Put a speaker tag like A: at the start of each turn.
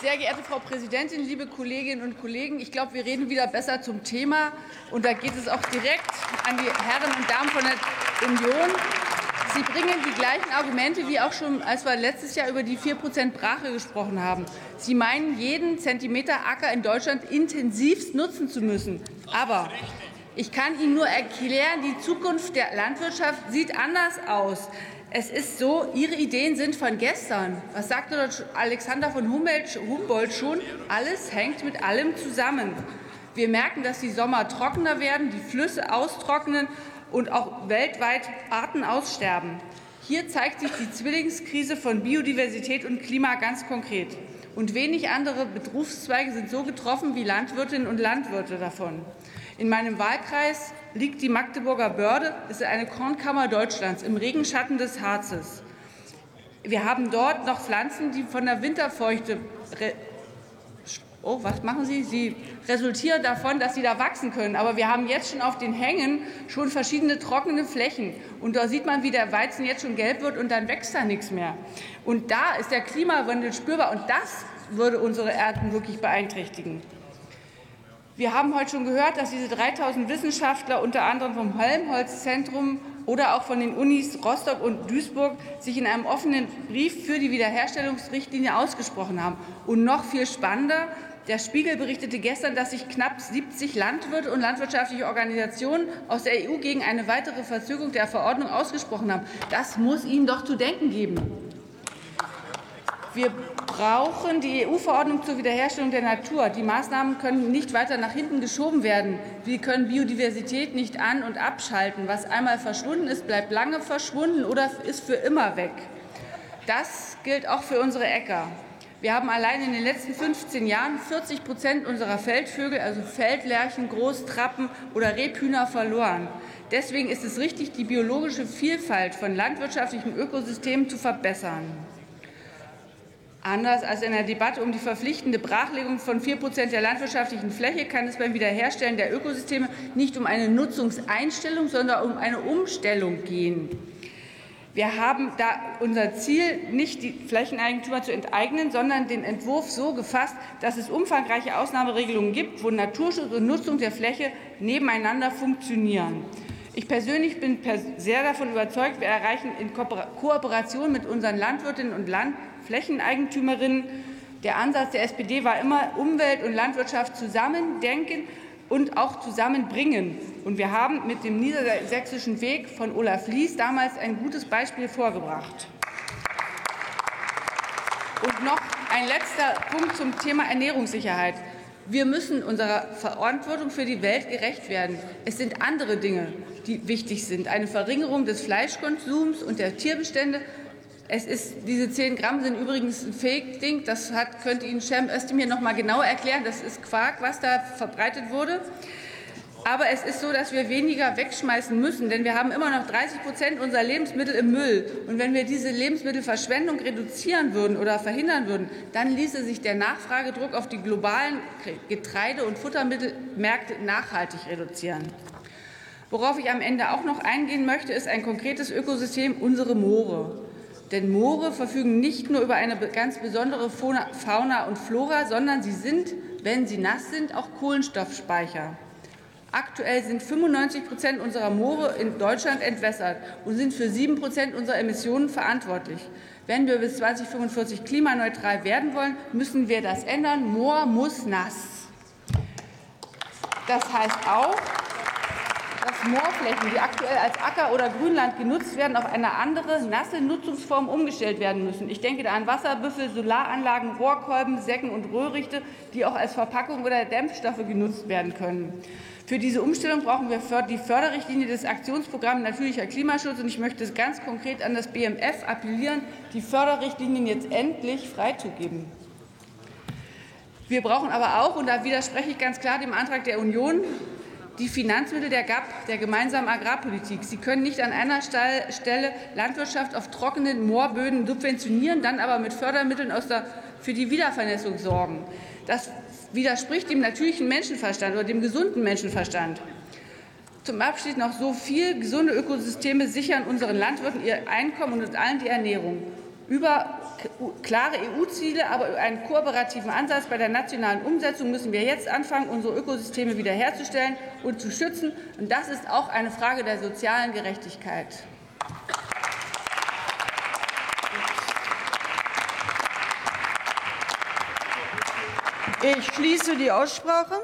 A: Sehr geehrte Frau Präsidentin, liebe Kolleginnen und Kollegen! Ich glaube, wir reden wieder besser zum Thema. Und da geht es auch direkt an die Herren und Damen von der Union. Sie bringen die gleichen Argumente wie auch schon, als wir letztes Jahr über die 4% Brache gesprochen haben. Sie meinen, jeden Zentimeter Acker in Deutschland intensivst nutzen zu müssen. Aber ich kann Ihnen nur erklären, die Zukunft der Landwirtschaft sieht anders aus. Es ist so, Ihre Ideen sind von gestern. Was sagte Alexander von Humboldt schon? Alles hängt mit allem zusammen. Wir merken, dass die Sommer trockener werden, die Flüsse austrocknen und auch weltweit Arten aussterben. Hier zeigt sich die Zwillingskrise von Biodiversität und Klima ganz konkret. Und wenig andere Berufszweige sind so getroffen wie Landwirtinnen und Landwirte davon. In meinem Wahlkreis liegt die Magdeburger Börde, ist eine Kornkammer Deutschlands im Regenschatten des Harzes. Wir haben dort noch Pflanzen, die von der Winterfeuchte Oh, was machen Sie? Sie resultieren davon, dass Sie da wachsen können. Aber wir haben jetzt schon auf den Hängen schon verschiedene trockene Flächen. Und da sieht man, wie der Weizen jetzt schon gelb wird und dann wächst da nichts mehr. Und da ist der Klimawandel spürbar. Und das würde unsere Erden wirklich beeinträchtigen. Wir haben heute schon gehört, dass diese 3000 Wissenschaftler unter anderem vom Helmholtz-Zentrum oder auch von den Unis Rostock und Duisburg sich in einem offenen Brief für die Wiederherstellungsrichtlinie ausgesprochen haben. Und noch viel spannender, der Spiegel berichtete gestern, dass sich knapp 70 Landwirte und landwirtschaftliche Organisationen aus der EU gegen eine weitere Verzögerung der Verordnung ausgesprochen haben. Das muss Ihnen doch zu denken geben. Wir brauchen die EU-Verordnung zur Wiederherstellung der Natur. Die Maßnahmen können nicht weiter nach hinten geschoben werden. Wir können Biodiversität nicht an- und abschalten. Was einmal verschwunden ist, bleibt lange verschwunden oder ist für immer weg. Das gilt auch für unsere Äcker. Wir haben allein in den letzten 15 Jahren 40 Prozent unserer Feldvögel, also Feldlerchen, Großtrappen oder Rebhühner, verloren. Deswegen ist es richtig, die biologische Vielfalt von landwirtschaftlichen Ökosystemen zu verbessern. Anders als in der Debatte um die verpflichtende Brachlegung von 4 Prozent der landwirtschaftlichen Fläche kann es beim Wiederherstellen der Ökosysteme nicht um eine Nutzungseinstellung, sondern um eine Umstellung gehen. Wir haben da unser Ziel, nicht die Flächeneigentümer zu enteignen, sondern den Entwurf so gefasst, dass es umfangreiche Ausnahmeregelungen gibt, wo Naturschutz und Nutzung der Fläche nebeneinander funktionieren. Ich persönlich bin sehr davon überzeugt, wir erreichen in Kooperation mit unseren Landwirtinnen und Landflächeneigentümerinnen. Der Ansatz der SPD war immer, Umwelt und Landwirtschaft zusammendenken und auch zusammenbringen. Und wir haben mit dem niedersächsischen Weg von Olaf Lies damals ein gutes Beispiel vorgebracht. Und noch ein letzter Punkt zum Thema Ernährungssicherheit. Wir müssen unserer Verantwortung für die Welt gerecht werden. Es sind andere Dinge, die wichtig sind. Eine Verringerung des Fleischkonsums und der Tierbestände. Es ist, diese 10 Gramm sind übrigens ein Fake-Ding. Das hat, könnte Ihnen Cem Özdemir noch mal genau erklären. Das ist Quark, was da verbreitet wurde. Aber es ist so, dass wir weniger wegschmeißen müssen, denn wir haben immer noch 30 Prozent unserer Lebensmittel im Müll. Und wenn wir diese Lebensmittelverschwendung reduzieren würden oder verhindern würden, dann ließe sich der Nachfragedruck auf die globalen Getreide- und Futtermittelmärkte nachhaltig reduzieren. Worauf ich am Ende auch noch eingehen möchte, ist ein konkretes Ökosystem, unsere Moore. Denn Moore verfügen nicht nur über eine ganz besondere Fauna und Flora, sondern sie sind, wenn sie nass sind, auch Kohlenstoffspeicher. Aktuell sind 95 Prozent unserer Moore in Deutschland entwässert und sind für 7 Prozent unserer Emissionen verantwortlich. Wenn wir bis 2045 klimaneutral werden wollen, müssen wir das ändern. Moor muss nass. Das heißt auch, Moorflächen, die aktuell als Acker oder Grünland genutzt werden, auf eine andere nasse Nutzungsform umgestellt werden müssen. Ich denke da an Wasserbüffel, Solaranlagen, Rohrkolben, Säcken und Röhrichte, die auch als Verpackung oder Dämpfstoffe genutzt werden können. Für diese Umstellung brauchen wir die Förderrichtlinie des Aktionsprogramms Natürlicher Klimaschutz. Und ich möchte ganz konkret an das BMF appellieren, die Förderrichtlinien jetzt endlich freizugeben. Wir brauchen aber auch, und da widerspreche ich ganz klar dem Antrag der Union, die Finanzmittel der GAP, der gemeinsamen Agrarpolitik. Sie können nicht an einer Stelle Landwirtschaft auf trockenen Moorböden subventionieren, dann aber mit Fördermitteln aus der, für die Wiedervernässung sorgen. Das widerspricht dem natürlichen Menschenverstand oder dem gesunden Menschenverstand. Zum Abschied noch so viel. Gesunde Ökosysteme sichern unseren Landwirten ihr Einkommen und allen die Ernährung. Über klare EU-Ziele, aber über einen kooperativen Ansatz bei der nationalen Umsetzung müssen wir jetzt anfangen, unsere Ökosysteme wiederherzustellen und zu schützen. Und das ist auch eine Frage der sozialen Gerechtigkeit.
B: Ich schließe die Aussprache.